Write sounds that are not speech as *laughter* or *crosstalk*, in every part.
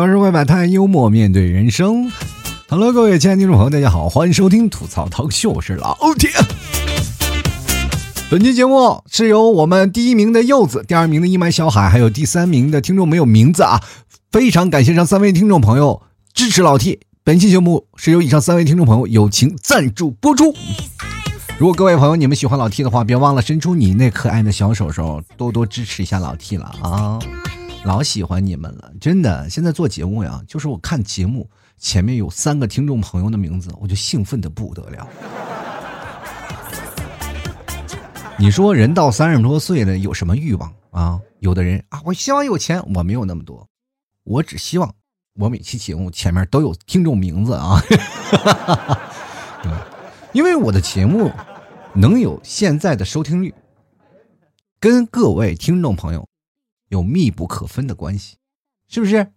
槽社会百态，幽默面对人生。Hello，各位亲爱的听众朋友，大家好，欢迎收听吐槽涛秀，我是老铁。本期节目是由我们第一名的柚子、第二名的一麦小海，还有第三名的听众没有名字啊，非常感谢上三位听众朋友支持老 T。本期节目是由以上三位听众朋友友情赞助播出。如果各位朋友你们喜欢老 T 的话，别忘了伸出你那可爱的小手手，多多支持一下老 T 了啊！老喜欢你们了，真的。现在做节目呀，就是我看节目前面有三个听众朋友的名字，我就兴奋的不得了。你说人到三十多岁了，有什么欲望啊？有的人啊，我希望有钱，我没有那么多，我只希望我每期节目前面都有听众名字啊，*laughs* 因为我的节目能有现在的收听率，跟各位听众朋友。有密不可分的关系，是不是？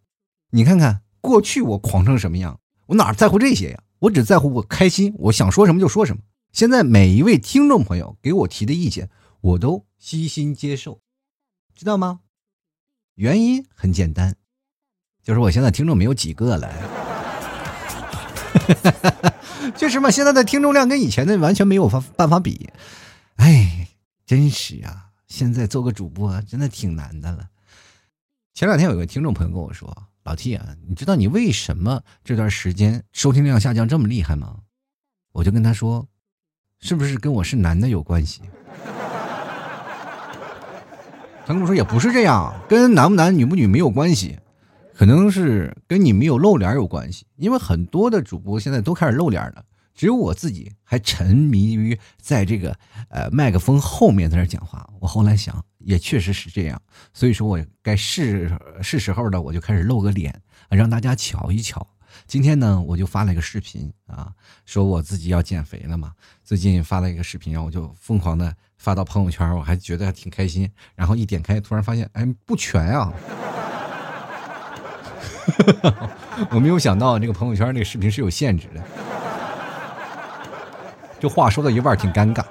你看看过去我狂成什么样，我哪在乎这些呀？我只在乎我开心，我想说什么就说什么。现在每一位听众朋友给我提的意见，我都悉心接受，知道吗？原因很简单，就是我现在听众没有几个了。确实嘛，现在的听众量跟以前的完全没有法办法比。哎，真是啊。现在做个主播真的挺难的了。前两天有个听众朋友跟我说：“老 T 啊，你知道你为什么这段时间收听量下降这么厉害吗？”我就跟他说：“是不是跟我是男的有关系？”他跟我说：“也不是这样，跟男不男女不女没有关系，可能是跟你没有露脸有关系。因为很多的主播现在都开始露脸了。”只有我自己还沉迷于在这个呃麦克风后面在那讲话。我后来想，也确实是这样，所以说我该是是时候的，我就开始露个脸，让大家瞧一瞧。今天呢，我就发了一个视频啊，说我自己要减肥了嘛。最近发了一个视频，然后我就疯狂的发到朋友圈，我还觉得挺开心。然后一点开，突然发现，哎，不全啊！*laughs* 我没有想到这个朋友圈那个视频是有限制的。这话说到一半挺尴尬。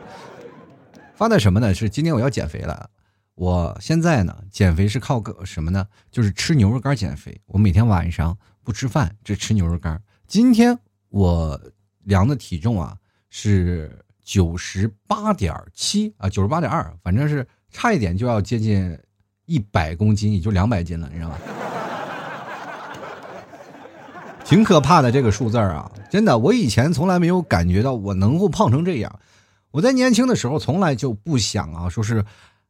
发的什么呢？是今天我要减肥了。我现在呢，减肥是靠个什么呢？就是吃牛肉干减肥。我每天晚上不吃饭，只吃牛肉干。今天我量的体重啊是九十八点七啊，九十八点二，反正是差一点就要接近一百公斤，也就两百斤了，你知道吗？挺可怕的这个数字啊，真的，我以前从来没有感觉到我能够胖成这样。我在年轻的时候从来就不想啊，说是，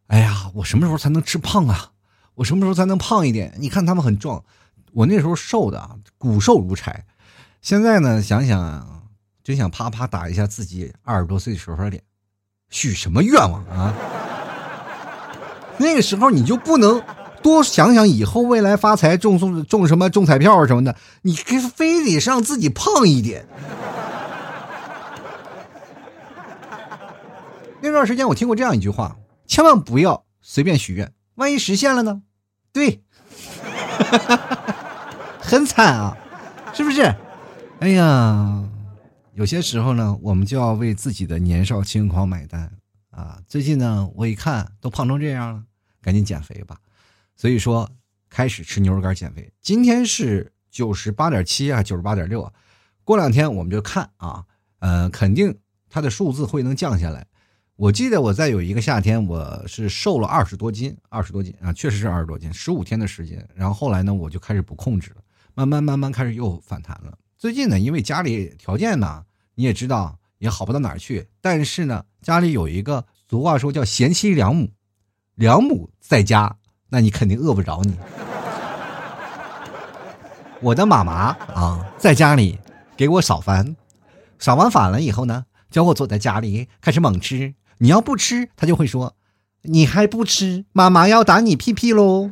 哎呀，我什么时候才能吃胖啊？我什么时候才能胖一点？你看他们很壮，我那时候瘦的啊，骨瘦如柴。现在呢，想想啊真想啪啪打一下自己二十多岁时候的脸，许什么愿望啊？*laughs* 那个时候你就不能。多想想以后未来发财中中中什么中彩票什么的，你非得让自己胖一点。*laughs* 那段时间我听过这样一句话：千万不要随便许愿，万一实现了呢？对，*laughs* 很惨啊，是不是？哎呀，有些时候呢，我们就要为自己的年少轻狂买单啊！最近呢，我一看都胖成这样了，赶紧减肥吧。所以说，开始吃牛肉干减肥。今天是九十八点七啊，九十八点六啊。过两天我们就看啊，呃，肯定它的数字会能降下来。我记得我在有一个夏天，我是瘦了二十多斤，二十多斤啊，确实是二十多斤，十五天的时间。然后后来呢，我就开始不控制了，慢慢慢慢开始又反弹了。最近呢，因为家里条件呢，你也知道也好不到哪儿去，但是呢，家里有一个俗话说叫贤妻良母，良母在家。那你肯定饿不着你。我的妈妈啊，在家里给我烧饭，烧完饭了以后呢，叫我坐在家里开始猛吃。你要不吃，他就会说：“你还不吃，妈妈要打你屁屁喽。”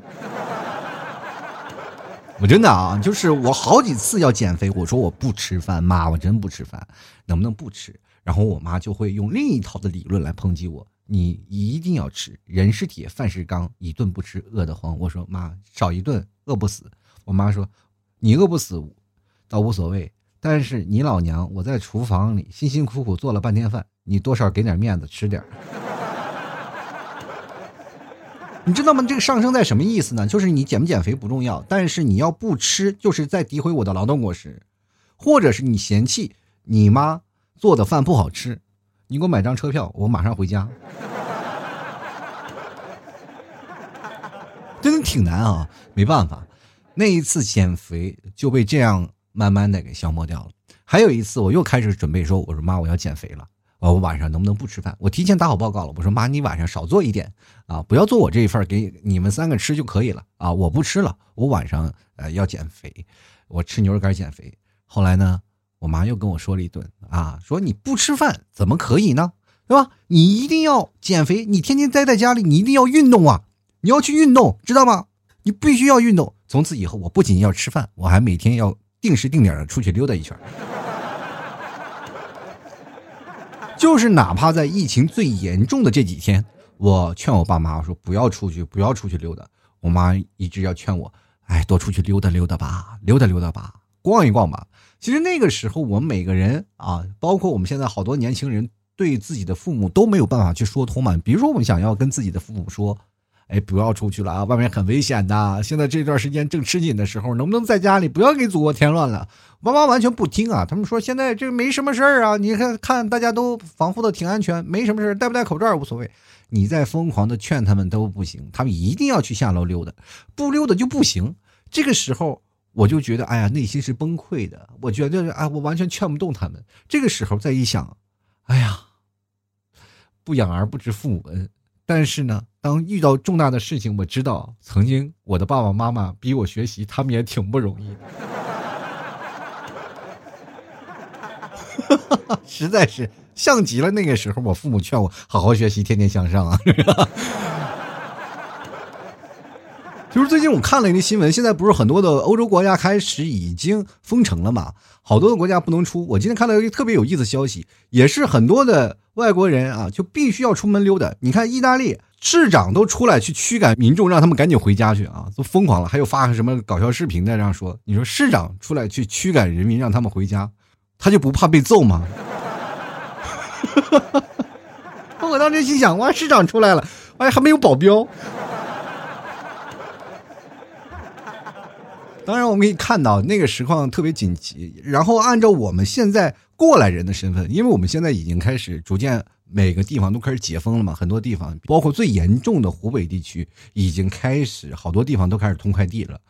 我真的啊，就是我好几次要减肥，我说我不吃饭，妈，我真不吃饭，能不能不吃？然后我妈就会用另一套的理论来抨击我。你一定要吃，人是铁，饭是钢，一顿不吃饿得慌。我说妈，少一顿饿不死。我妈说，你饿不死倒无所谓，但是你老娘我在厨房里辛辛苦苦做了半天饭，你多少给点面子吃点。你知道吗？这个上升在什么意思呢？就是你减不减肥不重要，但是你要不吃，就是在诋毁我的劳动果实，或者是你嫌弃你妈做的饭不好吃，你给我买张车票，我马上回家。*laughs* 真的挺难啊，没办法，那一次减肥就被这样慢慢的给消磨掉了。还有一次，我又开始准备说，我说妈，我要减肥了。啊，我晚上能不能不吃饭？我提前打好报告了。我说妈，你晚上少做一点啊，不要做我这一份，给你们三个吃就可以了啊。我不吃了，我晚上呃要减肥，我吃牛肉干减肥。后来呢，我妈又跟我说了一顿啊，说你不吃饭怎么可以呢？对吧？你一定要减肥，你天天待在家里，你一定要运动啊！你要去运动，知道吗？你必须要运动。从此以后，我不仅要吃饭，我还每天要定时定点的出去溜达一圈。就是哪怕在疫情最严重的这几天，我劝我爸妈我说不要出去，不要出去溜达。我妈一直要劝我，哎，多出去溜达溜达吧，溜达溜达吧，逛一逛吧。其实那个时候，我们每个人啊，包括我们现在好多年轻人，对自己的父母都没有办法去说通嘛。比如说，我们想要跟自己的父母说。哎，不要出去了啊！外面很危险的。现在这段时间正吃紧的时候，能不能在家里不要给祖国添乱了？妈妈完全不听啊！他们说现在这没什么事儿啊，你看看大家都防护的挺安全，没什么事儿，戴不戴口罩无所谓。你再疯狂的劝他们都不行，他们一定要去下楼溜达，不溜达就不行。这个时候我就觉得，哎呀，内心是崩溃的。我觉得啊，我完全劝不动他们。这个时候再一想，哎呀，不养儿不知父母恩。但是呢，当遇到重大的事情，我知道曾经我的爸爸妈妈逼我学习，他们也挺不容易的，*laughs* 实在是像极了那个时候我父母劝我好好学习，天天向上啊。就是最近我看了一个新闻，现在不是很多的欧洲国家开始已经封城了嘛？好多的国家不能出。我今天看到一个特别有意思的消息，也是很多的外国人啊，就必须要出门溜达。你看意大利市长都出来去驱赶民众，让他们赶紧回家去啊，都疯狂了。还有发什么搞笑视频的这样说，你说市长出来去驱赶人民，让他们回家，他就不怕被揍吗？*laughs* 我当时心想，哇，市长出来了，哎，还没有保镖。当然，我们可以看到那个实况特别紧急。然后按照我们现在过来人的身份，因为我们现在已经开始逐渐每个地方都开始解封了嘛，很多地方，包括最严重的湖北地区，已经开始好多地方都开始通快递了。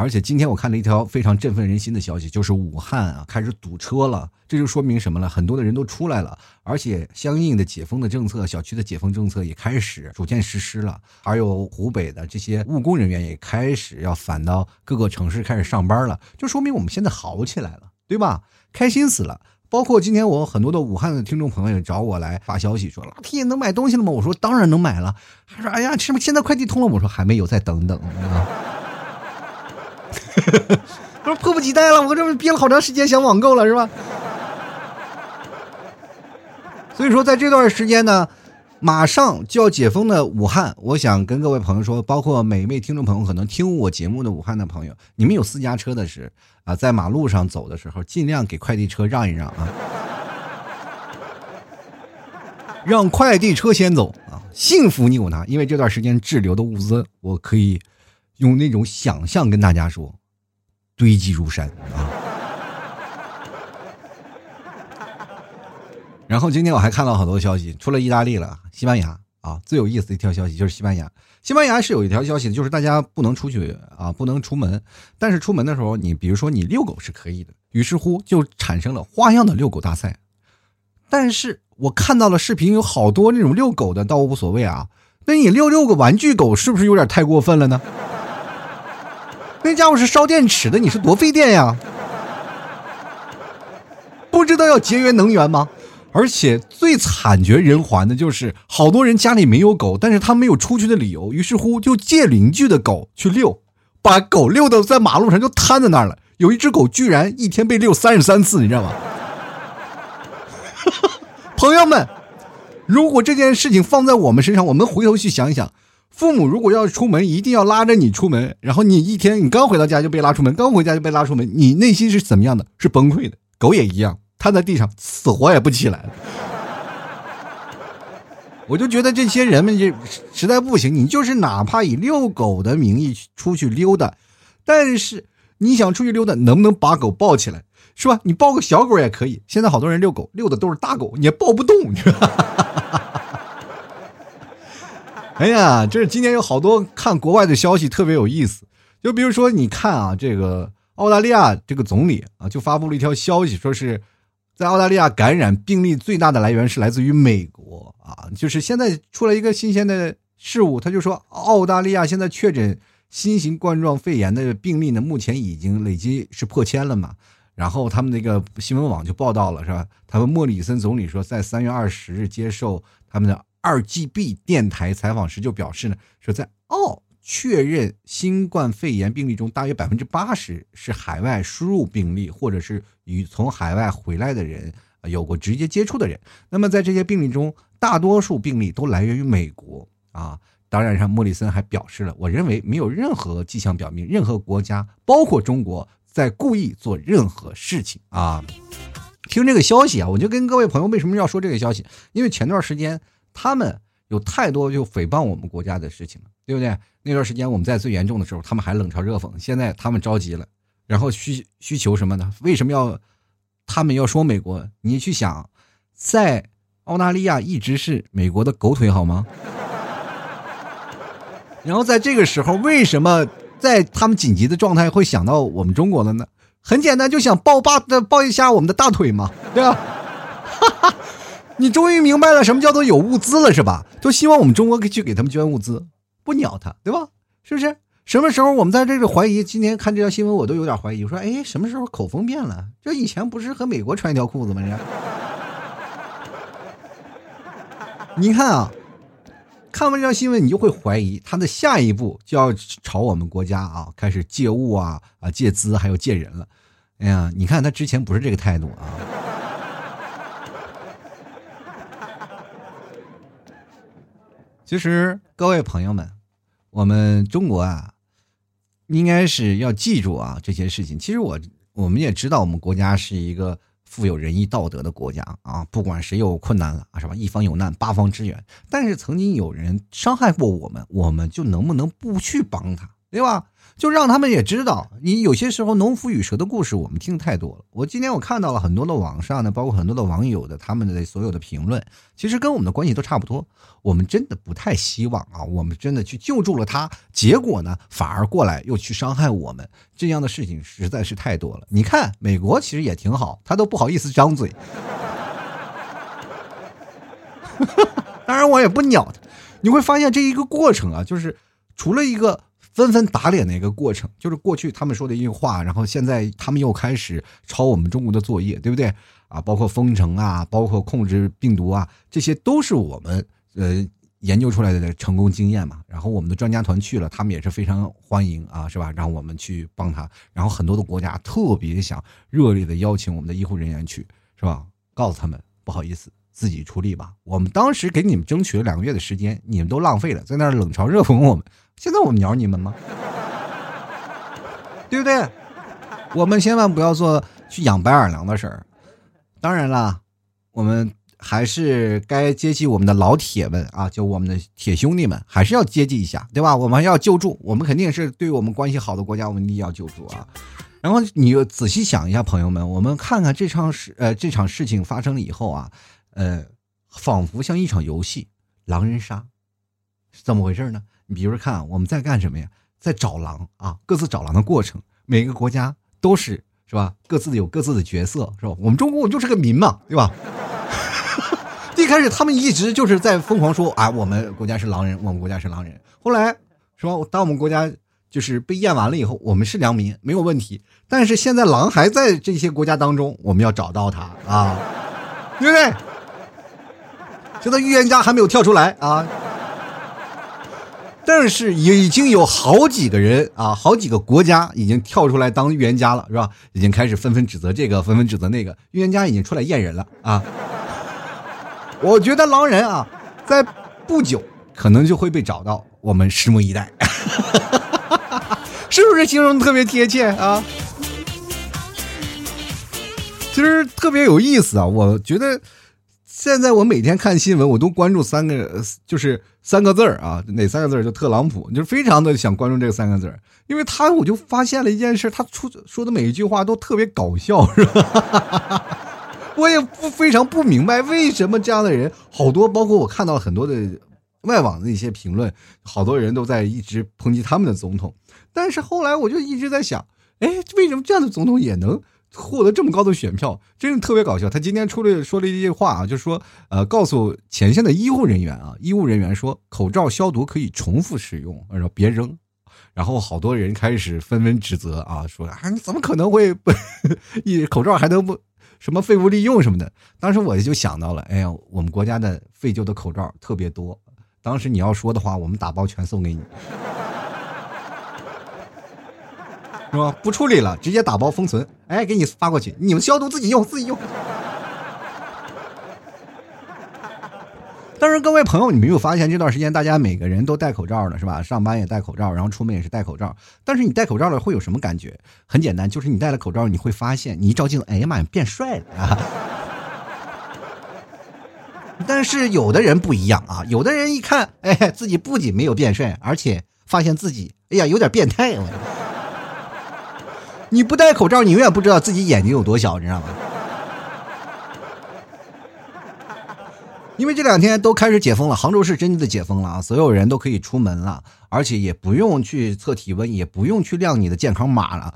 而且今天我看了一条非常振奋人心的消息，就是武汉啊开始堵车了，这就说明什么了？很多的人都出来了，而且相应的解封的政策，小区的解封政策也开始逐渐实施了。还有湖北的这些务工人员也开始要返到各个城市开始上班了，就说明我们现在好起来了，对吧？开心死了。包括今天我很多的武汉的听众朋友找我来发消息说：“老 T 能买东西了吗？”我说：“当然能买了。”他说：“哎呀，是不是现在快递通了？”我说：“还没有，再等等。” *laughs* 是迫不及待了，我这不憋了好长时间想网购了，是吧？所以说，在这段时间呢，马上就要解封的武汉，我想跟各位朋友说，包括每一位听众朋友，可能听我节目的武汉的朋友，你们有私家车的是啊，在马路上走的时候，尽量给快递车让一让啊，让快递车先走啊，幸福你我他，因为这段时间滞留的物资，我可以。用那种想象跟大家说，堆积如山啊！然后今天我还看到好多消息，除了意大利了，西班牙啊，最有意思的一条消息就是西班牙。西班牙是有一条消息，就是大家不能出去啊，不能出门。但是出门的时候，你比如说你遛狗是可以的。于是乎就产生了花样的遛狗大赛。但是我看到了视频，有好多那种遛狗的倒无所谓啊。那你遛遛个玩具狗，是不是有点太过分了呢？那家伙是烧电池的，你是多费电呀？不知道要节约能源吗？而且最惨绝人寰的就是，好多人家里没有狗，但是他没有出去的理由，于是乎就借邻居的狗去遛，把狗遛的在马路上就瘫在那儿了。有一只狗居然一天被遛三十三次，你知道吗？*laughs* 朋友们，如果这件事情放在我们身上，我们回头去想一想。父母如果要出门，一定要拉着你出门，然后你一天你刚回到家就被拉出门，刚回家就被拉出门，你内心是怎么样的？是崩溃的。狗也一样，瘫在地上死活也不起来。我就觉得这些人们这实在不行，你就是哪怕以遛狗的名义出去溜达，但是你想出去溜达，能不能把狗抱起来，是吧？你抱个小狗也可以。现在好多人遛狗，遛的都是大狗，你也抱不动，是吧？哎呀，这是今天有好多看国外的消息，特别有意思。就比如说，你看啊，这个澳大利亚这个总理啊，就发布了一条消息，说是在澳大利亚感染病例最大的来源是来自于美国啊。就是现在出了一个新鲜的事物，他就说澳大利亚现在确诊新型冠状肺炎的病例呢，目前已经累计是破千了嘛。然后他们那个新闻网就报道了，是吧？他们莫里森总理说，在三月二十日接受他们的。二 GB 电台采访时就表示呢，说在澳确认新冠肺炎病例中，大约百分之八十是海外输入病例，或者是与从海外回来的人啊有过直接接触的人。那么在这些病例中，大多数病例都来源于美国啊。当然，上莫里森还表示了，我认为没有任何迹象表明任何国家，包括中国，在故意做任何事情啊。听这个消息啊，我就跟各位朋友为什么要说这个消息？因为前段时间。他们有太多就诽谤我们国家的事情了，对不对？那段时间我们在最严重的时候，他们还冷嘲热讽。现在他们着急了，然后需需求什么呢？为什么要他们要说美国？你去想，在澳大利亚一直是美国的狗腿，好吗？*laughs* 然后在这个时候，为什么在他们紧急的状态会想到我们中国了呢？很简单，就想抱抱的抱一下我们的大腿嘛，对吧？哈哈。你终于明白了什么叫做有物资了，是吧？都希望我们中国可以去给他们捐物资，不鸟他，对吧？是不是？什么时候我们在这个怀疑？今天看这条新闻，我都有点怀疑。我说，哎，什么时候口风变了？这以前不是和美国穿一条裤子吗？你看啊，看完这条新闻，你就会怀疑他的下一步就要朝我们国家啊开始借物啊啊借资，还有借人了。哎呀，你看他之前不是这个态度啊。其实，各位朋友们，我们中国啊，应该是要记住啊这些事情。其实我我们也知道，我们国家是一个富有仁义道德的国家啊。不管谁有困难了啊，是吧？一方有难，八方支援。但是曾经有人伤害过我们，我们就能不能不去帮他，对吧？就让他们也知道，你有些时候农夫与蛇的故事，我们听太多了。我今天我看到了很多的网上呢，包括很多的网友的他们的所有的评论，其实跟我们的关系都差不多。我们真的不太希望啊，我们真的去救助了他，结果呢反而过来又去伤害我们，这样的事情实在是太多了。你看美国其实也挺好，他都不好意思张嘴。*laughs* 当然我也不鸟他，你会发现这一个过程啊，就是除了一个。纷纷打脸的一个过程，就是过去他们说的一句话，然后现在他们又开始抄我们中国的作业，对不对啊？包括封城啊，包括控制病毒啊，这些都是我们呃研究出来的成功经验嘛。然后我们的专家团去了，他们也是非常欢迎啊，是吧？让我们去帮他。然后很多的国家特别想热烈的邀请我们的医护人员去，是吧？告诉他们不好意思，自己出力吧。我们当时给你们争取了两个月的时间，你们都浪费了，在那儿冷嘲热讽我们。现在我们鸟你们吗？对不对？我们千万不要做去养白眼狼的事儿。当然了，我们还是该接济我们的老铁们啊，就我们的铁兄弟们，还是要接济一下，对吧？我们要救助，我们肯定是对我们关系好的国家，我们一定要救助啊。然后你仔细想一下，朋友们，我们看看这场事，呃，这场事情发生了以后啊，呃，仿佛像一场游戏，狼人杀，是怎么回事呢？你比如看，我们在干什么呀？在找狼啊，各自找狼的过程。每个国家都是是吧？各自有各自的角色，是吧？我们中国就是个民嘛，对吧？*laughs* 一开始他们一直就是在疯狂说啊，我们国家是狼人，我们国家是狼人。后来是吧？当我们国家就是被验完了以后，我们是良民，没有问题。但是现在狼还在这些国家当中，我们要找到他啊，对不对？*laughs* 现在预言家还没有跳出来啊。但是已经有好几个人啊，好几个国家已经跳出来当预言家了，是吧？已经开始纷纷指责这个，纷纷指责那个。预言家已经出来验人了啊！我觉得狼人啊，在不久可能就会被找到，我们拭目以待。*laughs* 是不是形容特别贴切啊？其实特别有意思啊！我觉得现在我每天看新闻，我都关注三个，就是三个字儿啊，哪三个字儿？就特朗普，就非常的想关注这个三个字儿，因为他我就发现了一件事，他出说的每一句话都特别搞笑，是吧？*laughs* 我也不非常不明白为什么这样的人好多，包括我看到很多的外网的一些评论，好多人都在一直抨击他们的总统，但是后来我就一直在想，哎，为什么这样的总统也能？获得这么高的选票，真是特别搞笑。他今天出来说了一句话啊，就是说，呃，告诉前线的医护人员啊，医务人员说，口罩消毒可以重复使用，然后别扔。然后好多人开始纷纷指责啊，说啊，你怎么可能会不 *laughs* 一口罩还能不什么废物利用什么的？当时我就想到了，哎呀，我们国家的废旧的口罩特别多，当时你要说的话，我们打包全送给你。是吧？不处理了，直接打包封存，哎，给你发过去，你们消毒自己用，自己用。但是各位朋友，你没有发现这段时间大家每个人都戴口罩了，是吧？上班也戴口罩，然后出门也是戴口罩。但是你戴口罩了会有什么感觉？很简单，就是你戴了口罩，你会发现你一照镜子，哎呀妈呀，变帅了啊！但是有的人不一样啊，有的人一看，哎，自己不仅没有变帅，而且发现自己，哎呀，有点变态了。你不戴口罩，你永远不知道自己眼睛有多小，你知道吗？因为这两天都开始解封了，杭州市真的解封了啊，所有人都可以出门了，而且也不用去测体温，也不用去亮你的健康码了。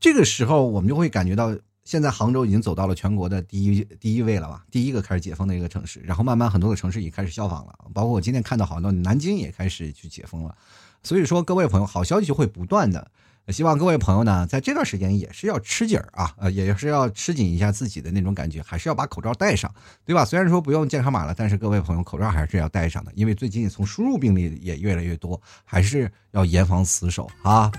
这个时候，我们就会感觉到，现在杭州已经走到了全国的第一第一位了吧？第一个开始解封的一个城市，然后慢慢很多的城市也开始效仿了，包括我今天看到好多南京也开始去解封了。所以说，各位朋友，好消息会不断的。希望各位朋友呢，在这段时间也是要吃紧儿啊，呃，也是要吃紧一下自己的那种感觉，还是要把口罩戴上，对吧？虽然说不用健康码了，但是各位朋友口罩还是要戴上的，因为最近从输入病例也越来越多，还是要严防死守啊。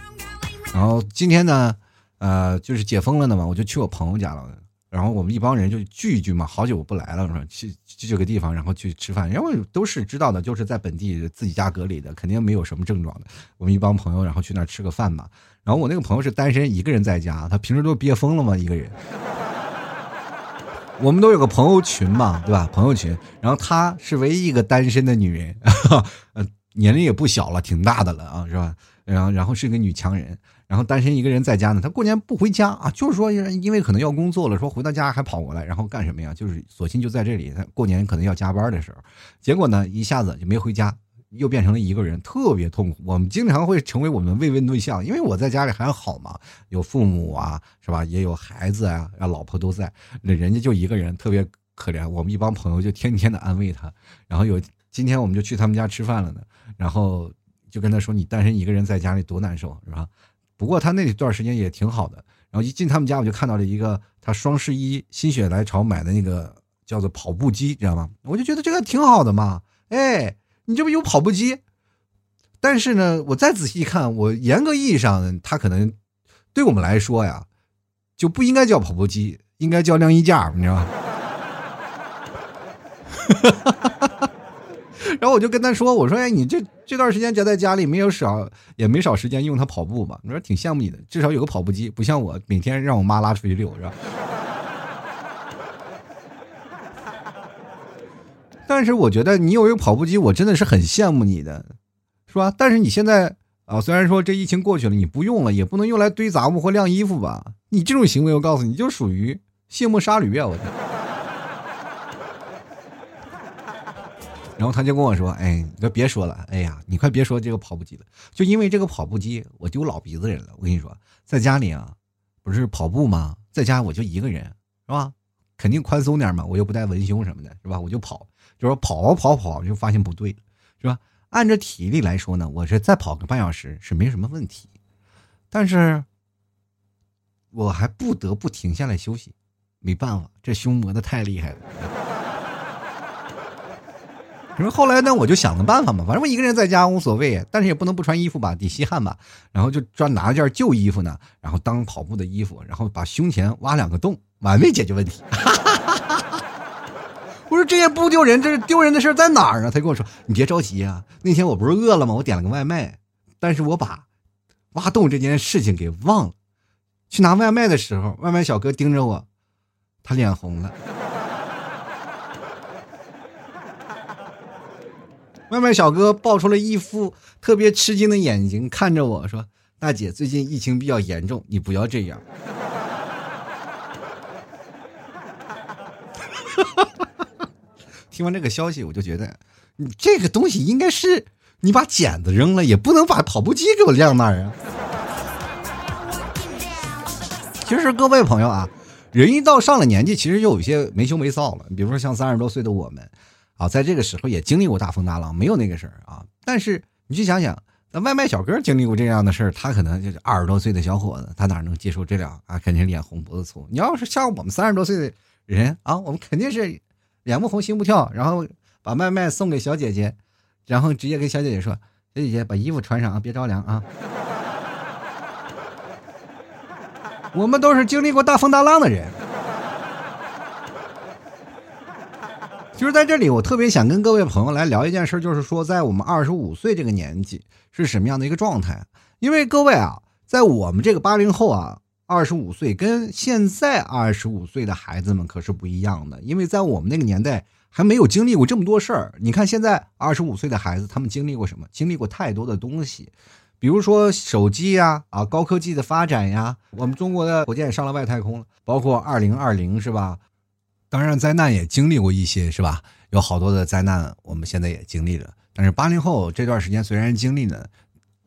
然后今天呢，呃，就是解封了的嘛，我就去我朋友家了。然后我们一帮人就聚一聚嘛，好久不来了，说去去这个地方，然后去吃饭。因为都是知道的，就是在本地自己家隔离的，肯定没有什么症状的。我们一帮朋友，然后去那儿吃个饭嘛。然后我那个朋友是单身，一个人在家，他平时都憋疯了嘛，一个人。我们都有个朋友群嘛，对吧？朋友群。然后她是唯一一个单身的女人，*laughs* 呃，年龄也不小了，挺大的了啊，是吧？然后，然后是个女强人。然后单身一个人在家呢，他过年不回家啊，就是说因为可能要工作了，说回到家还跑过来，然后干什么呀？就是索性就在这里，他过年可能要加班的时候，结果呢一下子就没回家，又变成了一个人，特别痛苦。我们经常会成为我们慰问对象，因为我在家里还好嘛，有父母啊，是吧？也有孩子啊，老婆都在，那人家就一个人，特别可怜。我们一帮朋友就天天的安慰他，然后有今天我们就去他们家吃饭了呢，然后就跟他说：“你单身一个人在家里多难受，是吧？”不过他那段时间也挺好的，然后一进他们家我就看到了一个他双十一心血来潮买的那个叫做跑步机，知道吗？我就觉得这个挺好的嘛，哎，你这不有跑步机？但是呢，我再仔细一看，我严格意义上，它可能对我们来说呀，就不应该叫跑步机，应该叫晾衣架，你知道吗？哈哈哈哈哈然后我就跟他说：“我说，哎，你这这段时间宅在家里，没有少也没少时间用它跑步吧？你说挺羡慕你的，至少有个跑步机，不像我每天让我妈拉出去遛，是吧？*laughs* 但是我觉得你有一个跑步机，我真的是很羡慕你的，是吧？但是你现在啊，虽然说这疫情过去了，你不用了，也不能用来堆杂物或晾衣服吧？你这种行为，我告诉你就属于卸磨杀驴啊！我。”然后他就跟我说：“哎，你可别说了，哎呀，你快别说这个跑步机了，就因为这个跑步机，我丢老鼻子人了。我跟你说，在家里啊，不是跑步吗？在家我就一个人，是吧？肯定宽松点嘛，我又不带文胸什么的，是吧？我就跑，就说跑跑跑，就发现不对，是吧？按照体力来说呢，我是再跑个半小时是没什么问题，但是我还不得不停下来休息，没办法，这胸磨的太厉害了。”你说后来呢？我就想个办法嘛，反正我一个人在家无所谓，但是也不能不穿衣服吧，得吸汗吧。然后就专拿了件旧衣服呢，然后当跑步的衣服，然后把胸前挖两个洞，完美解决问题。*laughs* 我说这也不丢人，这是丢人的事在哪儿啊？他跟我说：“你别着急啊，那天我不是饿了吗？我点了个外卖，但是我把挖洞这件事情给忘了。去拿外卖的时候，外卖小哥盯着我，他脸红了。”外卖小哥爆出了一副特别吃惊的眼睛，看着我说：“大姐，最近疫情比较严重，你不要这样。” *laughs* 听完这个消息，我就觉得，你这个东西应该是你把剪子扔了，也不能把跑步机给我晾那儿啊。其实各位朋友啊，人一到上了年纪，其实就有一些没羞没臊了。比如说像三十多岁的我们。啊，在这个时候也经历过大风大浪，没有那个事儿啊。但是你去想想，那外卖小哥经历过这样的事儿，他可能就是二十多岁的小伙子，他哪能接受这俩啊？肯定脸红脖子粗。你要是像我们三十多岁的人啊，我们肯定是脸不红心不跳，然后把外卖送给小姐姐，然后直接跟小姐姐说：“小姐姐，把衣服穿上啊，别着凉啊。*laughs* ”我们都是经历过大风大浪的人。就是在这里，我特别想跟各位朋友来聊一件事，就是说，在我们二十五岁这个年纪是什么样的一个状态？因为各位啊，在我们这个八零后啊，二十五岁跟现在二十五岁的孩子们可是不一样的。因为在我们那个年代还没有经历过这么多事儿。你看现在二十五岁的孩子，他们经历过什么？经历过太多的东西，比如说手机呀，啊，高科技的发展呀，我们中国的火箭上了外太空了，包括二零二零是吧？当然，灾难也经历过一些，是吧？有好多的灾难，我们现在也经历了。但是八零后这段时间虽然经历了，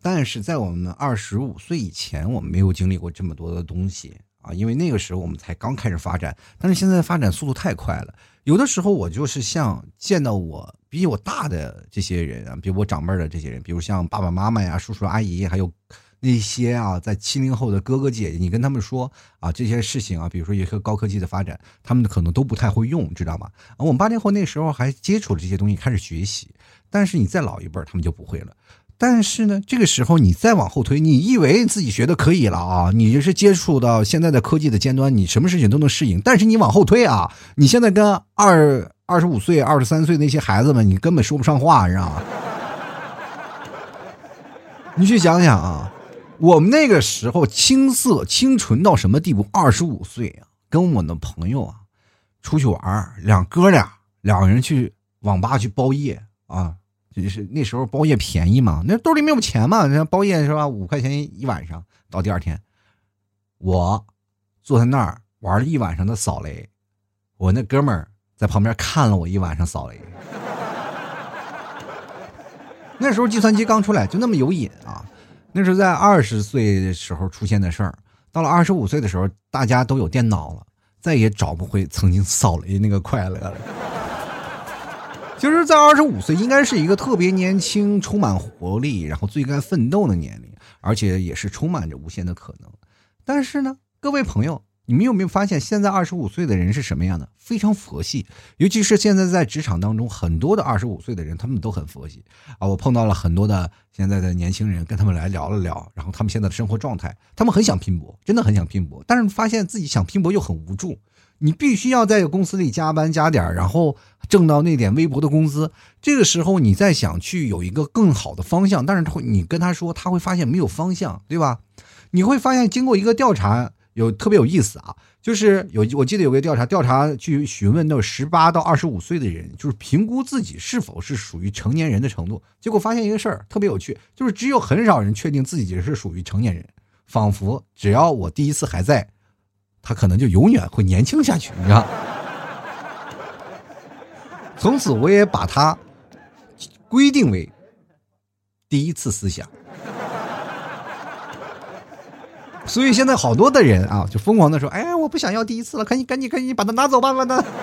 但是在我们二十五岁以前，我们没有经历过这么多的东西啊，因为那个时候我们才刚开始发展。但是现在发展速度太快了，有的时候我就是像见到我比我大的这些人啊，比我长辈的这些人，比如像爸爸妈妈呀、叔叔阿姨，还有。那些啊，在七零后的哥哥姐姐，你跟他们说啊，这些事情啊，比如说一些高科技的发展，他们可能都不太会用，知道吗？我们八零后那时候还接触了这些东西，开始学习。但是你再老一辈他们就不会了。但是呢，这个时候你再往后推，你以为自己学的可以了啊？你就是接触到现在的科技的尖端，你什么事情都能适应。但是你往后推啊，你现在跟二二十五岁、二十三岁那些孩子们，你根本说不上话，你知道吗？*laughs* 你去想想啊。我们那个时候青涩清纯到什么地步？二十五岁啊，跟我的朋友啊出去玩两哥俩两个人去网吧去包夜啊，就是那时候包夜便宜嘛，那兜里没有钱嘛，那包夜是吧？五块钱一晚上，到第二天，我坐在那儿玩了一晚上的扫雷，我那哥们儿在旁边看了我一晚上扫雷。*laughs* 那时候计算机刚出来，就那么有瘾啊。那是在二十岁的时候出现的事儿，到了二十五岁的时候，大家都有电脑了，再也找不回曾经扫雷那个快乐了。其实，在二十五岁应该是一个特别年轻、充满活力，然后最该奋斗的年龄，而且也是充满着无限的可能。但是呢，各位朋友。你们有没有发现，现在二十五岁的人是什么样的？非常佛系，尤其是现在在职场当中，很多的二十五岁的人，他们都很佛系啊。我碰到了很多的现在的年轻人，跟他们来聊了聊，然后他们现在的生活状态，他们很想拼搏，真的很想拼搏，但是发现自己想拼搏又很无助。你必须要在公司里加班加点然后挣到那点微薄的工资。这个时候，你再想去有一个更好的方向，但是会你跟他说，他会发现没有方向，对吧？你会发现，经过一个调查。有特别有意思啊，就是有我记得有个调查，调查去询问那十八到二十五岁的人，就是评估自己是否是属于成年人的程度。结果发现一个事儿特别有趣，就是只有很少人确定自己是属于成年人，仿佛只要我第一次还在，他可能就永远会年轻下去，你知道？从此我也把它规定为第一次思想。所以现在好多的人啊，就疯狂的说：“哎，我不想要第一次了，赶紧赶紧赶紧把它拿走吧，完蛋！” *laughs*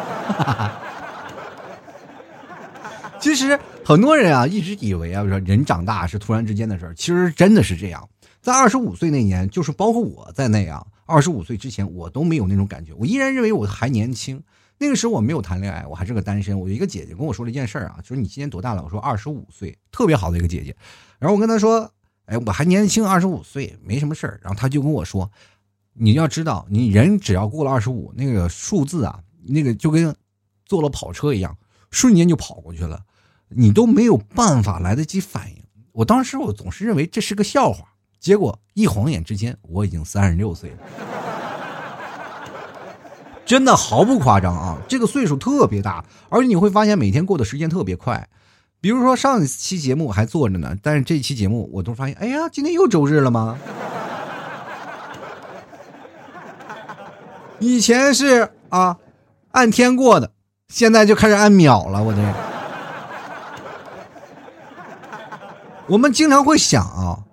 其实很多人啊，一直以为啊，说人长大是突然之间的事儿，其实真的是这样。在二十五岁那年，就是包括我在内啊，二十五岁之前我都没有那种感觉，我依然认为我还年轻。那个时候我没有谈恋爱，我还是个单身。我有一个姐姐跟我说了一件事儿啊，就是你今年多大了？我说二十五岁，特别好的一个姐姐。然后我跟她说。哎，我还年轻，二十五岁，没什么事儿。然后他就跟我说：“你要知道，你人只要过了二十五，那个数字啊，那个就跟坐了跑车一样，瞬间就跑过去了，你都没有办法来得及反应。”我当时我总是认为这是个笑话，结果一晃眼之间，我已经三十六岁了，真的毫不夸张啊！这个岁数特别大，而且你会发现每天过的时间特别快。比如说上一期节目我还做着呢，但是这期节目我都发现，哎呀，今天又周日了吗？以前是啊，按天过的，现在就开始按秒了。我这，我们经常会想啊，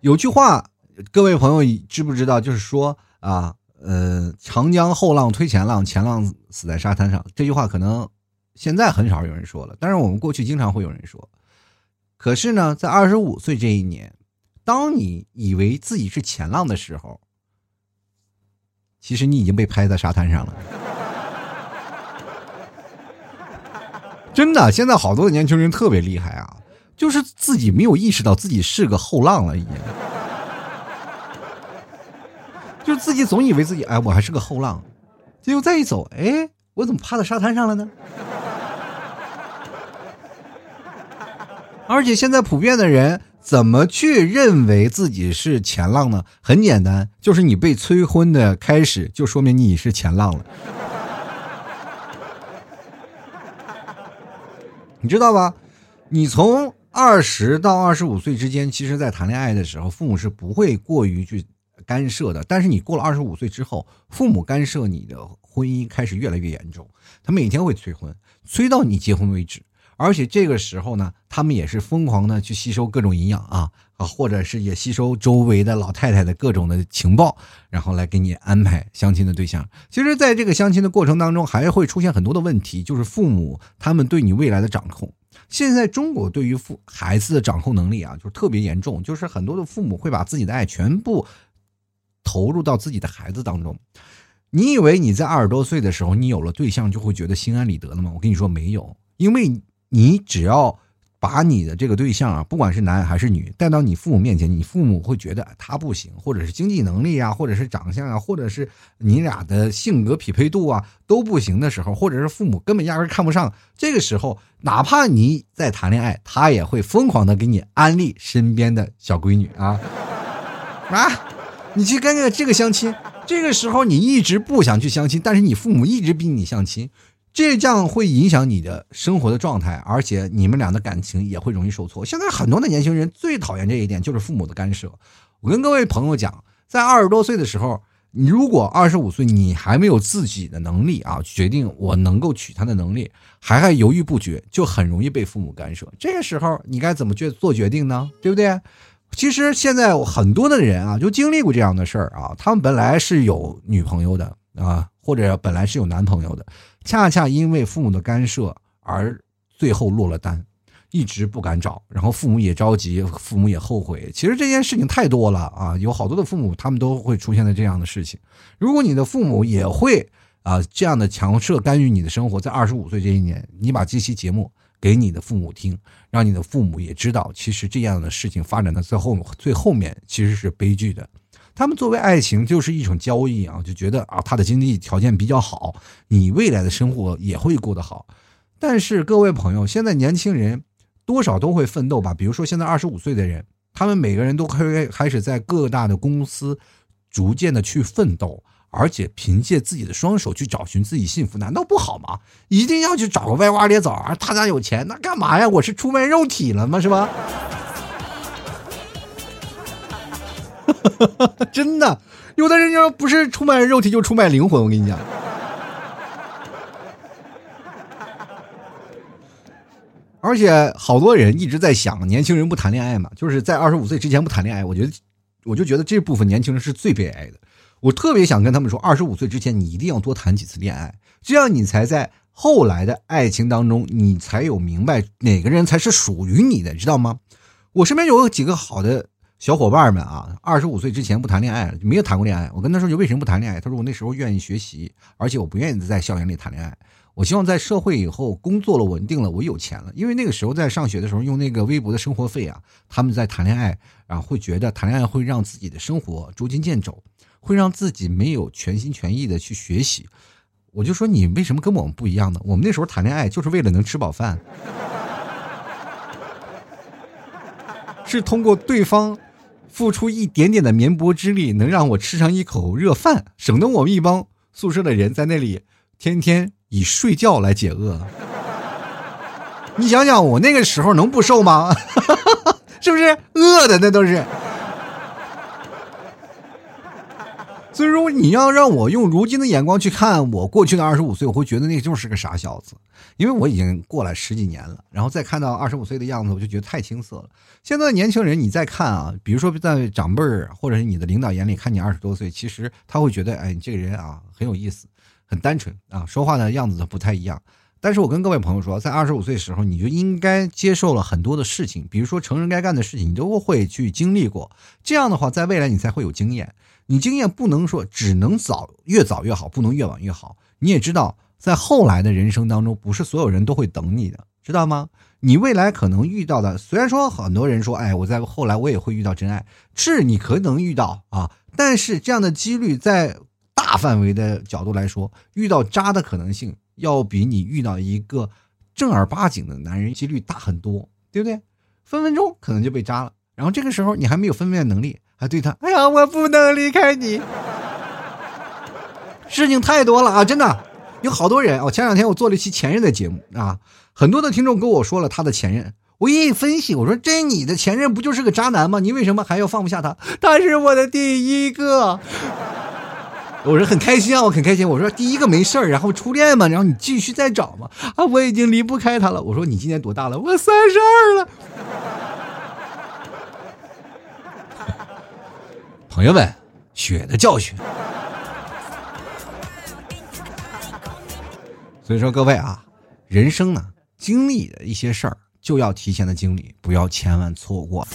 有句话，各位朋友知不知道？就是说啊，呃，长江后浪推前浪，前浪死在沙滩上。这句话可能现在很少有人说了，但是我们过去经常会有人说。可是呢，在二十五岁这一年，当你以为自己是前浪的时候。其实你已经被拍在沙滩上了，*laughs* 真的。现在好多的年轻人特别厉害啊，就是自己没有意识到自己是个后浪了，已经。就自己总以为自己哎，我还是个后浪，结果再一走，哎，我怎么趴在沙滩上了呢？而且现在普遍的人。怎么去认为自己是前浪呢？很简单，就是你被催婚的开始，就说明你是前浪了。*laughs* 你知道吧？你从二十到二十五岁之间，其实，在谈恋爱的时候，父母是不会过于去干涉的。但是你过了二十五岁之后，父母干涉你的婚姻开始越来越严重，他每天会催婚，催到你结婚为止。而且这个时候呢，他们也是疯狂的去吸收各种营养啊啊，或者是也吸收周围的老太太的各种的情报，然后来给你安排相亲的对象。其实，在这个相亲的过程当中，还会出现很多的问题，就是父母他们对你未来的掌控。现在中国对于父孩子的掌控能力啊，就是特别严重，就是很多的父母会把自己的爱全部投入到自己的孩子当中。你以为你在二十多岁的时候，你有了对象就会觉得心安理得了吗？我跟你说没有，因为。你只要把你的这个对象啊，不管是男还是女，带到你父母面前，你父母会觉得他不行，或者是经济能力啊，或者是长相啊，或者是你俩的性格匹配度啊都不行的时候，或者是父母根本压根看不上，这个时候，哪怕你在谈恋爱，他也会疯狂的给你安利身边的小闺女啊 *laughs* 啊，你去跟个这个相亲，这个时候你一直不想去相亲，但是你父母一直逼你相亲。这样会影响你的生活的状态，而且你们俩的感情也会容易受挫。现在很多的年轻人最讨厌这一点，就是父母的干涉。我跟各位朋友讲，在二十多岁的时候，你如果二十五岁你还没有自己的能力啊，决定我能够娶她的能力，还还犹豫不决，就很容易被父母干涉。这个时候你该怎么决做决定呢？对不对？其实现在很多的人啊，就经历过这样的事儿啊，他们本来是有女朋友的啊，或者本来是有男朋友的。恰恰因为父母的干涉而最后落了单，一直不敢找，然后父母也着急，父母也后悔。其实这件事情太多了啊，有好多的父母他们都会出现在这样的事情。如果你的父母也会啊这样的强势干预你的生活，在二十五岁这一年，你把这期节目给你的父母听，让你的父母也知道，其实这样的事情发展到最后最后面其实是悲剧的。他们作为爱情就是一种交易啊，就觉得啊，他的经济条件比较好，你未来的生活也会过得好。但是各位朋友，现在年轻人多少都会奋斗吧？比如说现在二十五岁的人，他们每个人都开开始在各大的公司逐渐的去奋斗，而且凭借自己的双手去找寻自己幸福，难道不好吗？一定要去找个歪瓜裂枣啊？他家有钱，那干嘛呀？我是出卖肉体了吗？是吧？*laughs* 真的，有的人要不是出卖肉体，就出卖灵魂。我跟你讲，*laughs* 而且好多人一直在想，年轻人不谈恋爱嘛，就是在二十五岁之前不谈恋爱。我觉得，我就觉得这部分年轻人是最悲哀的。我特别想跟他们说，二十五岁之前你一定要多谈几次恋爱，这样你才在后来的爱情当中，你才有明白哪个人才是属于你的，知道吗？我身边有几个好的。小伙伴们啊，二十五岁之前不谈恋爱，没有谈过恋爱。我跟他说：“你为什么不谈恋爱？”他说：“我那时候愿意学习，而且我不愿意在校园里谈恋爱。我希望在社会以后工作了、稳定了，我有钱了。因为那个时候在上学的时候用那个微薄的生活费啊，他们在谈恋爱，然后会觉得谈恋爱会让自己的生活捉襟见肘，会让自己没有全心全意的去学习。我就说你为什么跟我们不一样呢？我们那时候谈恋爱就是为了能吃饱饭，*laughs* 是通过对方。”付出一点点的绵薄之力，能让我吃上一口热饭，省得我们一帮宿舍的人在那里天天以睡觉来解饿。*laughs* 你想想，我那个时候能不瘦吗？*laughs* 是不是饿的那都是？所以说，你要让我用如今的眼光去看我过去的二十五岁，我会觉得那就是个傻小子，因为我已经过来十几年了，然后再看到二十五岁的样子，我就觉得太青涩了。现在年轻人，你再看啊，比如说在长辈儿或者是你的领导眼里看你二十多岁，其实他会觉得，哎，你这个人啊很有意思，很单纯啊，说话的样子不太一样。但是我跟各位朋友说，在二十五岁时候，你就应该接受了很多的事情，比如说成人该干的事情，你都会去经历过。这样的话，在未来你才会有经验。你经验不能说只能早越早越好，不能越晚越好。你也知道，在后来的人生当中，不是所有人都会等你的，知道吗？你未来可能遇到的，虽然说很多人说，哎，我在后来我也会遇到真爱，是你可能遇到啊，但是这样的几率在大范围的角度来说，遇到渣的可能性要比你遇到一个正儿八经的男人几率大很多，对不对？分分钟可能就被渣了，然后这个时候你还没有分辨能力。还对他，哎呀，我不能离开你。*laughs* 事情太多了啊，真的有好多人。我前两天我做了一期前任的节目啊，很多的听众跟我说了他的前任。我一分析，我说这你的前任不就是个渣男吗？你为什么还要放不下他？他是我的第一个。我说很开心啊，我很开心。我说第一个没事儿，然后初恋嘛，然后你继续再找嘛。啊，我已经离不开他了。我说你今年多大了？我三十二了。*laughs* 朋友们，血的教训。所以说，各位啊，人生呢，经历的一些事儿就要提前的经历，不要千万错过。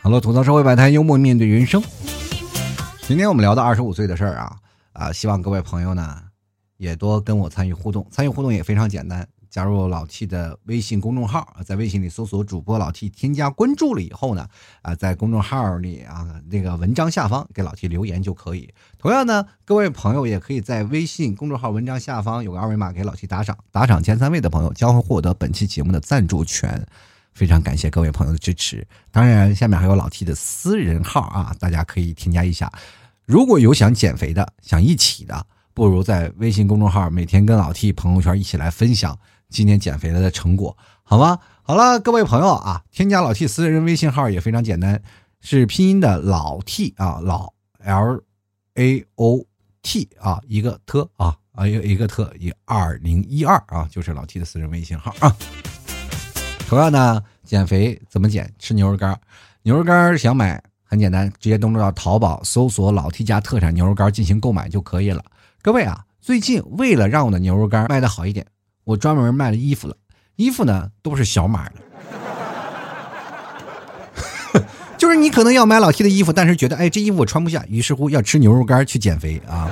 好了，吐槽社会百态，幽默面对人生。今天我们聊到二十五岁的事儿啊啊，希望各位朋友呢也多跟我参与互动，参与互动也非常简单。加入老 T 的微信公众号，在微信里搜索主播老 T，添加关注了以后呢，啊，在公众号里啊那个文章下方给老 T 留言就可以。同样呢，各位朋友也可以在微信公众号文章下方有个二维码给老 T 打赏，打赏前三位的朋友将会获得本期节目的赞助权。非常感谢各位朋友的支持。当然，下面还有老 T 的私人号啊，大家可以添加一下。如果有想减肥的，想一起的，不如在微信公众号每天跟老 T 朋友圈一起来分享。今天减肥了的成果，好吗？好了，各位朋友啊，添加老 T 私人微信号也非常简单，是拼音的老 T 啊，老 L A O T 啊，一个特啊啊一个一个特一二零一二啊，就是老 T 的私人微信号啊。同样呢，减肥怎么减？吃牛肉干，牛肉干想买很简单，直接登录到淘宝搜索老 T 家特产牛肉干进行购买就可以了。各位啊，最近为了让我的牛肉干卖的好一点。我专门卖了衣服了，衣服呢都是小码的，*laughs* 就是你可能要买老 T 的衣服，但是觉得哎这衣服我穿不下，于是乎要吃牛肉干去减肥啊。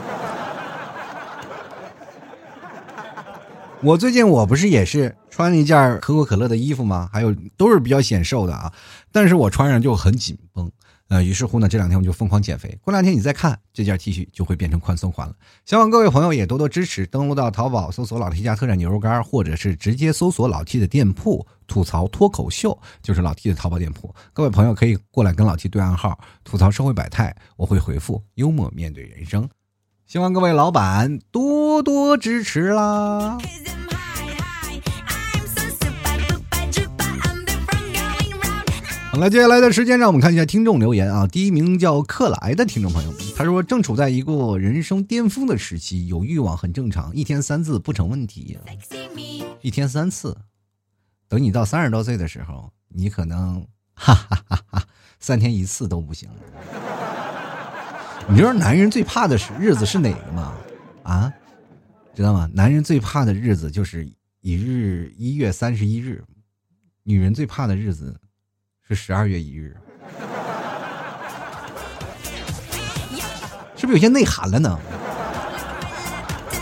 我最近我不是也是穿了一件可口可乐的衣服吗？还有都是比较显瘦的啊，但是我穿上就很紧绷。呃，于是乎呢，这两天我就疯狂减肥。过两天你再看这件 T 恤，就会变成宽松款了。希望各位朋友也多多支持，登录到淘宝搜索“老 T 家特产牛肉干”，或者是直接搜索老 T 的店铺“吐槽脱口秀”，就是老 T 的淘宝店铺。各位朋友可以过来跟老 T 对暗号，吐槽社会百态，我会回复幽默面对人生。希望各位老板多多支持啦！好了，接下来的时间让我们看一下听众留言啊。第一名叫克莱的听众朋友，他说正处在一个人生巅峰的时期，有欲望很正常，一天三次不成问题。一天三次，等你到三十多岁的时候，你可能哈哈哈哈三天一次都不行。你知道男人最怕的是日子是哪个吗？啊，知道吗？男人最怕的日子就是一日一月三十一日，女人最怕的日子。是十二月一日，是不是有些内涵了呢？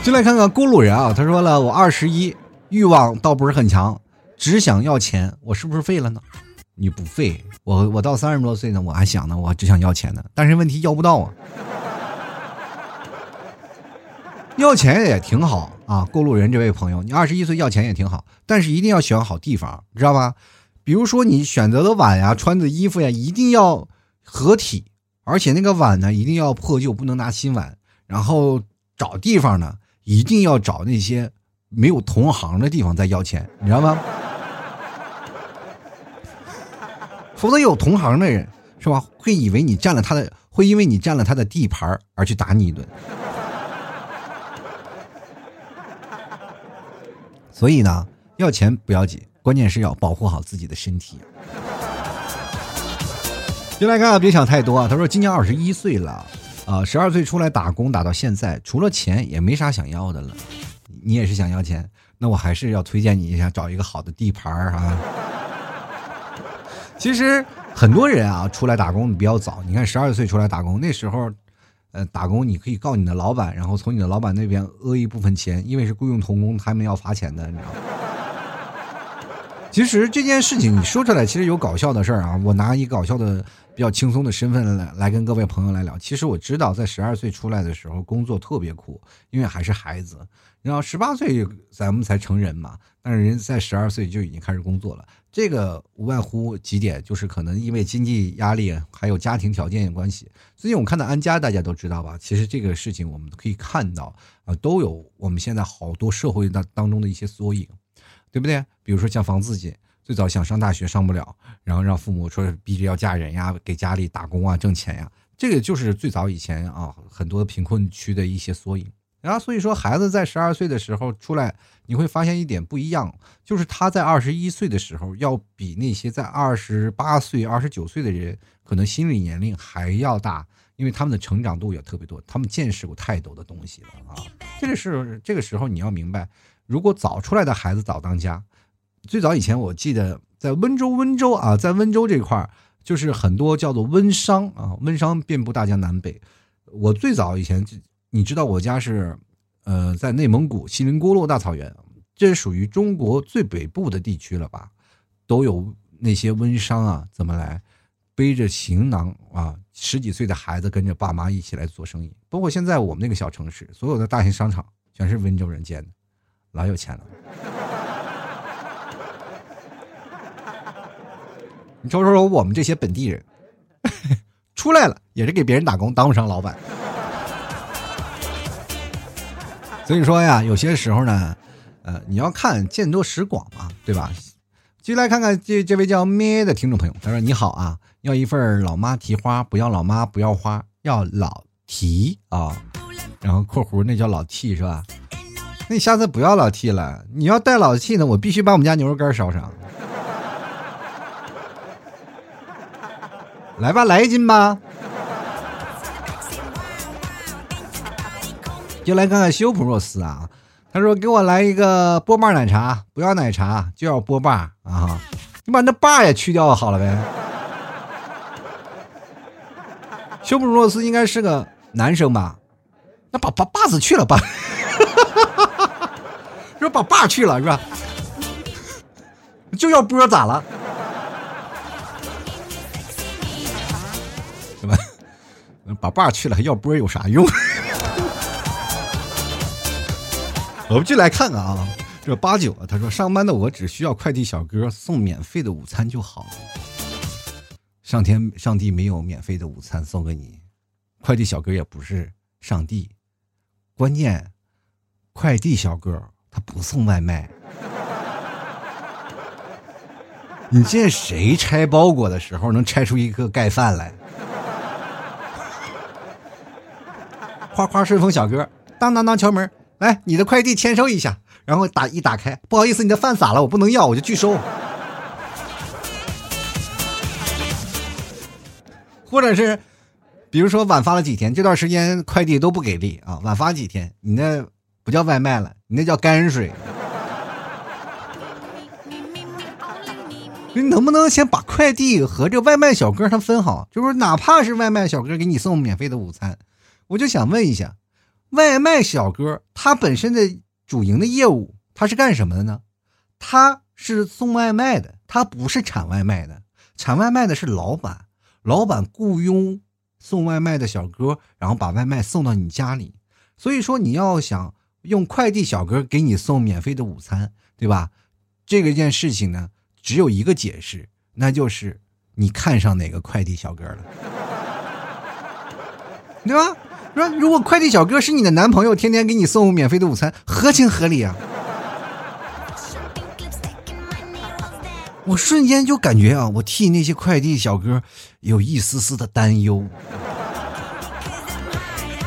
进来看看咕噜人啊，他说了，我二十一，欲望倒不是很强，只想要钱，我是不是废了呢？你不废，我我到三十多岁呢，我还想呢，我只想要钱呢，但是问题要不到啊。要钱也挺好啊，过路人这位朋友，你二十一岁要钱也挺好，但是一定要选好地方，知道吧？比如说，你选择的碗呀、穿的衣服呀，一定要合体，而且那个碗呢，一定要破旧，不能拿新碗。然后找地方呢，一定要找那些没有同行的地方再要钱，你知道吗？否则有同行的人是吧，会以为你占了他的，会因为你占了他的地盘而去打你一顿。所以呢，要钱不要紧，关键是要保护好自己的身体。进来看，别想太多。他说今年二十一岁了，啊，十二岁出来打工，打到现在，除了钱也没啥想要的了。你也是想要钱，那我还是要推荐你一下，找一个好的地盘啊。其实很多人啊，出来打工比较早。你看，十二岁出来打工，那时候，呃，打工你可以告你的老板，然后从你的老板那边讹一部分钱，因为是雇佣童工，他们要罚钱的，你知道吗？其实这件事情你说出来，其实有搞笑的事儿啊。我拿一个搞笑的、比较轻松的身份来来跟各位朋友来聊。其实我知道，在十二岁出来的时候，工作特别苦，因为还是孩子。然后十八岁咱们才成人嘛，但是人在十二岁就已经开始工作了。这个无外乎几点，就是可能因为经济压力，还有家庭条件有关系。最近我看到安家，大家都知道吧？其实这个事情我们可以看到啊，都有我们现在好多社会当当中的一些缩影。对不对？比如说像房自己最早想上大学上不了，然后让父母说逼着要嫁人呀，给家里打工啊，挣钱呀，这个就是最早以前啊很多贫困区的一些缩影。然后所以说，孩子在十二岁的时候出来，你会发现一点不一样，就是他在二十一岁的时候，要比那些在二十八岁、二十九岁的人，可能心理年龄还要大，因为他们的成长度也特别多，他们见识过太多的东西了啊。这个是这个时候你要明白。如果早出来的孩子早当家，最早以前我记得在温州，温州啊，在温州这块儿就是很多叫做温商啊，温商遍布大江南北。我最早以前就，你知道我家是，呃，在内蒙古锡林郭勒大草原，这属于中国最北部的地区了吧？都有那些温商啊，怎么来背着行囊啊，十几岁的孩子跟着爸妈一起来做生意。包括现在我们那个小城市，所有的大型商场全是温州人建的。老有钱了，你瞅瞅瞅，我们这些本地人 *laughs* 出来了，也是给别人打工，当不上老板。所以说呀，有些时候呢，呃，你要看见多识广嘛，对吧？继续来看看这这位叫咩的听众朋友，他说：“你好啊，要一份老妈蹄花，不要老妈，不要花，要老蹄啊。”然后括弧那叫老 T 是吧？那你下次不要老 T 了，你要带老 T 呢，我必须把我们家牛肉干烧上。*laughs* 来吧，来一斤吧。就来看看修普若斯啊，他说给我来一个波霸奶茶，不要奶茶就要波霸啊，你把那霸也去掉好了呗。修普若斯应该是个男生吧？那把把霸子去了吧。*laughs* 说把霸去了是吧？就要波咋了？是吧？把霸去了还要波有啥用？我们就来看看啊，这八九啊，他说上班的我只需要快递小哥送免费的午餐就好。上天上帝没有免费的午餐送给你，快递小哥也不是上帝，关键快递小哥。他不送外卖，你见谁拆包裹的时候能拆出一个盖饭来？夸夸顺丰小哥，当当当敲门，来，你的快递签收一下，然后打一打开，不好意思，你的饭洒了，我不能要，我就拒收。或者是，比如说晚发了几天，这段时间快递都不给力啊，晚发几天，你那。不叫外卖了，你那叫泔水。你能不能先把快递和这外卖小哥他分好？就是哪怕是外卖小哥给你送免费的午餐，我就想问一下，外卖小哥他本身的主营的业务他是干什么的呢？他是送外卖的，他不是产外卖的。产外卖的是老板，老板雇佣送外卖的小哥，然后把外卖送到你家里。所以说你要想。用快递小哥给你送免费的午餐，对吧？这个件事情呢，只有一个解释，那就是你看上哪个快递小哥了，对吧？说如果快递小哥是你的男朋友天天给你送免费的午餐合情合理啊。我瞬间就感觉啊我替那些快递小哥有一丝丝的担忧。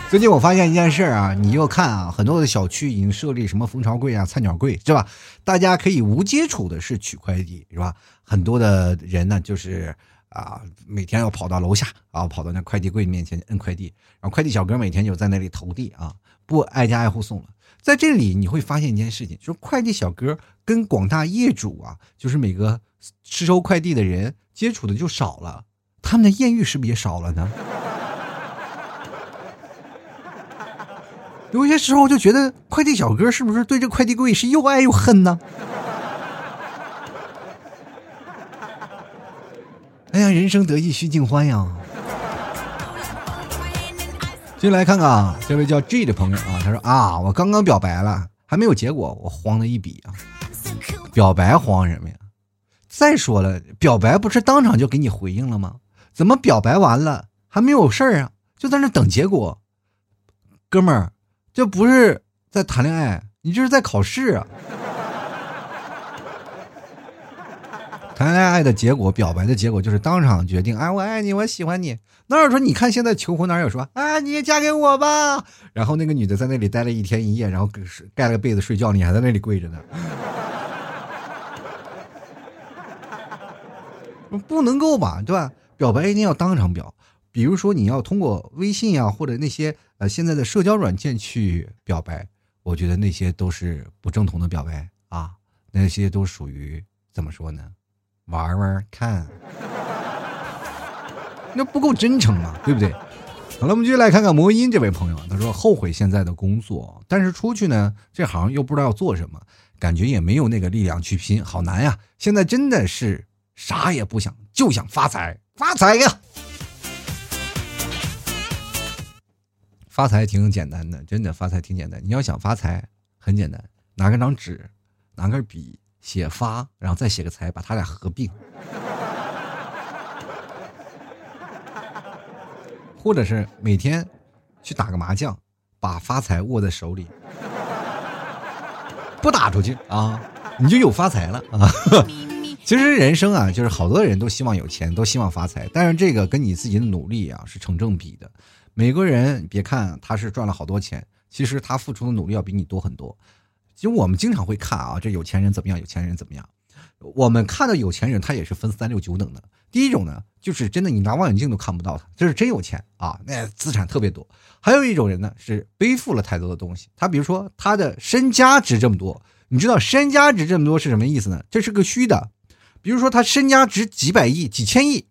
最近我发现一件事儿啊你要看啊很多的小区已经设立什么蜂巢柜啊菜鸟柜是吧？大家可以无接触的是取快递是吧？很多的人呢就是啊，每天要跑到楼下啊，跑到那快递柜面前摁快递，然后快递小哥每天就在那里投递啊，不挨家挨户送了。在这里你会发现一件事情，就是快递小哥跟广大业主啊，就是每个收收快递的人接触的就少了，他们的艳遇是不是也少了呢？*laughs* 有些时候就觉得快递小哥是不是对这快递柜是又爱又恨呢？哎呀，人生得意须尽欢呀！进来看看啊，这位叫 G 的朋友啊，他说啊，我刚刚表白了，还没有结果，我慌了一笔啊！表白慌什么呀？再说了，表白不是当场就给你回应了吗？怎么表白完了还没有事儿啊？就在那等结果？哥们儿。这不是在谈恋爱，你这是在考试啊！谈恋爱的结果，表白的结果就是当场决定，哎，我爱你，我喜欢你。哪有说你看现在求婚哪有说啊，你也嫁给我吧？然后那个女的在那里待了一天一夜，然后盖了个被子睡觉，你还在那里跪着呢。不能够吧，对吧？表白一定要当场表。比如说，你要通过微信啊，或者那些呃现在的社交软件去表白，我觉得那些都是不正统的表白啊，那些都属于怎么说呢？玩玩看，*laughs* 那不够真诚嘛，对不对？好了，我们继续来看看魔音这位朋友，他说后悔现在的工作，但是出去呢，这行又不知道要做什么，感觉也没有那个力量去拼，好难呀！现在真的是啥也不想，就想发财，发财呀！发财挺简单的，真的发财挺简单。你要想发财，很简单，拿个张纸，拿根笔，写发，然后再写个财，把他俩合并，或者是每天去打个麻将，把发财握在手里，不打出去啊，你就有发财了啊。*laughs* 其实人生啊，就是好多人都希望有钱，都希望发财，但是这个跟你自己的努力啊是成正比的。每个人别看他是赚了好多钱，其实他付出的努力要比你多很多。其实我们经常会看啊，这有钱人怎么样，有钱人怎么样。我们看到有钱人，他也是分三六九等的。第一种呢，就是真的你拿望远镜都看不到他，这是真有钱啊，那资产特别多。还有一种人呢，是背负了太多的东西。他比如说他的身家值这么多，你知道身家值这么多是什么意思呢？这是个虚的。比如说他身家值几百亿、几千亿，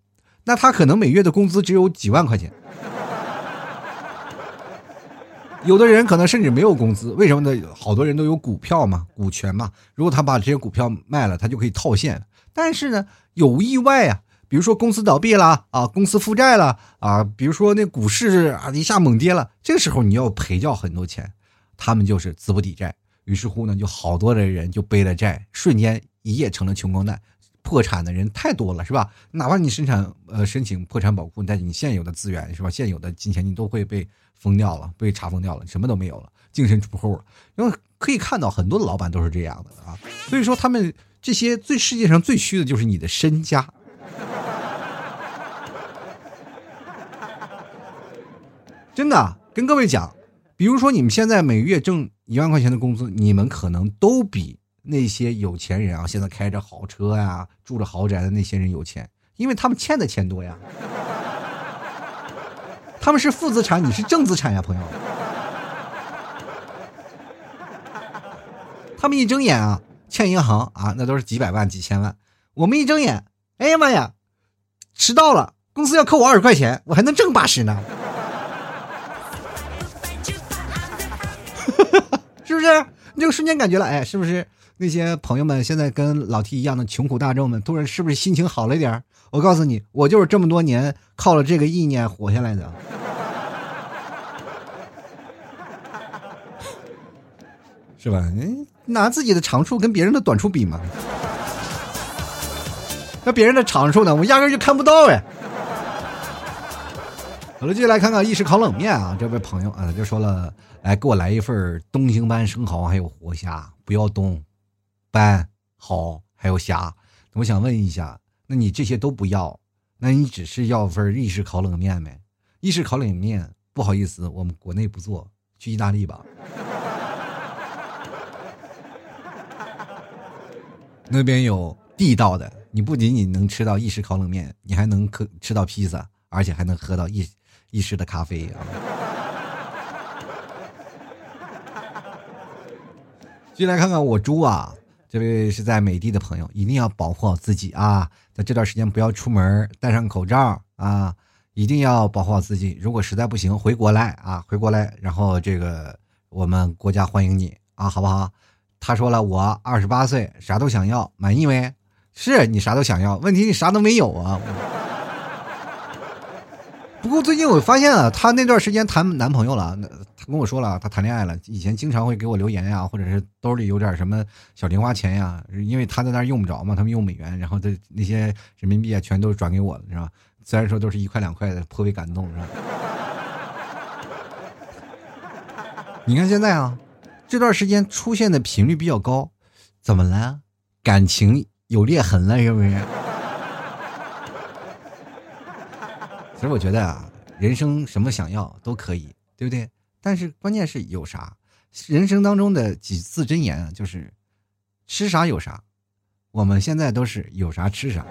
那他可能每月的工资只有几万块钱。有的人可能甚至没有工资，为什么呢？好多人都有股票嘛，股权嘛。如果他把这些股票卖了，他就可以套现。但是呢，有意外啊，比如说公司倒闭了啊，公司负债了啊，比如说那股市啊一下猛跌了，这个时候你要赔掉很多钱，他们就是资不抵债。于是乎呢，就好多的人就背了债，瞬间一夜成了穷光蛋。破产的人太多了，是吧？哪怕你生产呃申请破产保护，但你现有的资源是吧？现有的金钱你都会被封掉了，被查封掉了，什么都没有了，净身出户了。因为可以看到很多的老板都是这样的啊，所以说他们这些最世界上最虚的就是你的身家。真的跟各位讲，比如说你们现在每月挣一万块钱的工资，你们可能都比。那些有钱人啊，现在开着好车呀，住着豪宅的那些人有钱，因为他们欠的钱多呀。他们是负资产，你是正资产呀，朋友。他们一睁眼啊，欠银行啊，那都是几百万、几千万。我们一睁眼，哎呀妈呀，迟到了，公司要扣我二十块钱，我还能挣八十呢。*laughs* 是不是？你这个瞬间感觉了，哎，是不是？那些朋友们现在跟老 T 一样的穷苦大众们，突然是不是心情好了一点我告诉你，我就是这么多年靠了这个意念活下来的，*laughs* 是吧？你拿自己的长处跟别人的短处比嘛？那别人的长处呢？我压根就看不到哎。好了，接下来看看意式烤冷面啊，这位朋友啊就说了，来给我来一份东星斑生蚝还有活虾，不要冻。斑好，还有虾，我想问一下，那你这些都不要，那你只是要份意式烤冷面没？意式烤冷面，不好意思，我们国内不做，去意大利吧。那边有地道的，你不仅仅能吃到意式烤冷面，你还能可吃到披萨，而且还能喝到意意式的咖啡啊！*laughs* 继续来看看我猪啊，这位是在美的的朋友，一定要保护好自己啊！在这段时间不要出门，戴上口罩啊，一定要保护好自己。如果实在不行，回国来啊，回国来，然后这个我们国家欢迎你啊，好不好？他说了，我二十八岁，啥都想要，满意没？是你啥都想要，问题你啥都没有啊。不过最近我发现了，她那段时间谈男朋友了，她跟我说了，她谈恋爱了。以前经常会给我留言呀，或者是兜里有点什么小零花钱呀，因为她在那用不着嘛，他们用美元，然后这那些人民币啊，全都转给我了，是吧？虽然说都是一块两块的，颇为感动，是吧？你看现在啊。这段时间出现的频率比较高，怎么了？感情有裂痕了是不是？其实我觉得啊，人生什么想要都可以，对不对？但是关键是有啥？人生当中的几字真言啊，就是吃啥有啥。我们现在都是有啥吃啥，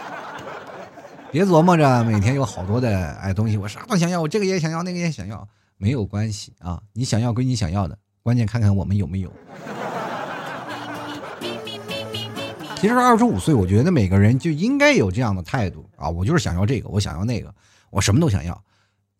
*laughs* 别琢磨着每天有好多的哎东西，我啥都想要，我这个也想要，那个也想要。没有关系啊，你想要归你想要的，关键看看我们有没有。其实二十五岁，我觉得每个人就应该有这样的态度啊，我就是想要这个，我想要那个，我什么都想要。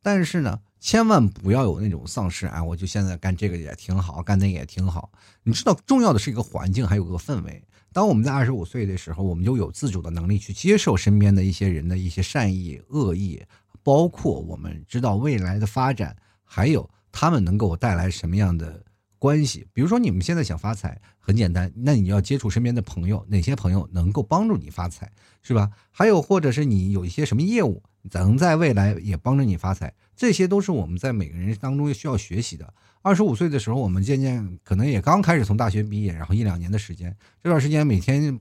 但是呢，千万不要有那种丧失啊，我就现在干这个也挺好，干那个也挺好。你知道，重要的是一个环境，还有个氛围。当我们在二十五岁的时候，我们就有自主的能力去接受身边的一些人的一些善意、恶意，包括我们知道未来的发展。还有他们能给我带来什么样的关系？比如说，你们现在想发财，很简单，那你要接触身边的朋友，哪些朋友能够帮助你发财，是吧？还有，或者是你有一些什么业务，能在未来也帮着你发财，这些都是我们在每个人当中需要学习的。二十五岁的时候，我们渐渐可能也刚开始从大学毕业，然后一两年的时间，这段时间每天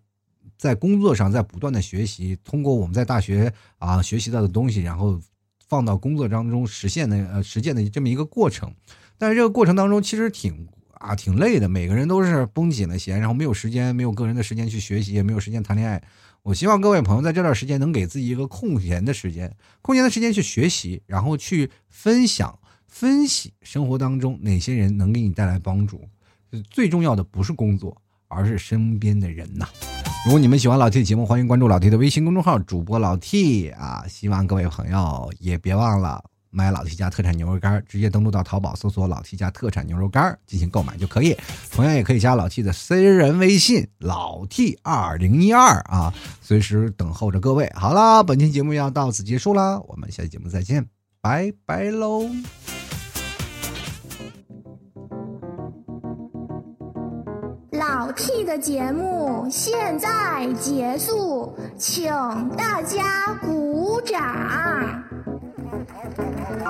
在工作上在不断的学习，通过我们在大学啊学习到的东西，然后。放到工作当中实现的呃实践的这么一个过程，但是这个过程当中其实挺啊挺累的，每个人都是绷紧了弦，然后没有时间，没有个人的时间去学习，也没有时间谈恋爱。我希望各位朋友在这段时间能给自己一个空闲的时间，空闲的时间去学习，然后去分享、分析生活当中哪些人能给你带来帮助。最重要的不是工作，而是身边的人呐。如果你们喜欢老 T 的节目，欢迎关注老 T 的微信公众号，主播老 T 啊！希望各位朋友也别忘了买老 T 家特产牛肉干，直接登录到淘宝搜索“老 T 家特产牛肉干”进行购买就可以。同样也可以加老 T 的私人微信老 T 二零一二啊，随时等候着各位。好了，本期节目要到此结束了，我们下期节目再见，拜拜喽！老 T 的节目现在结束，请大家鼓掌。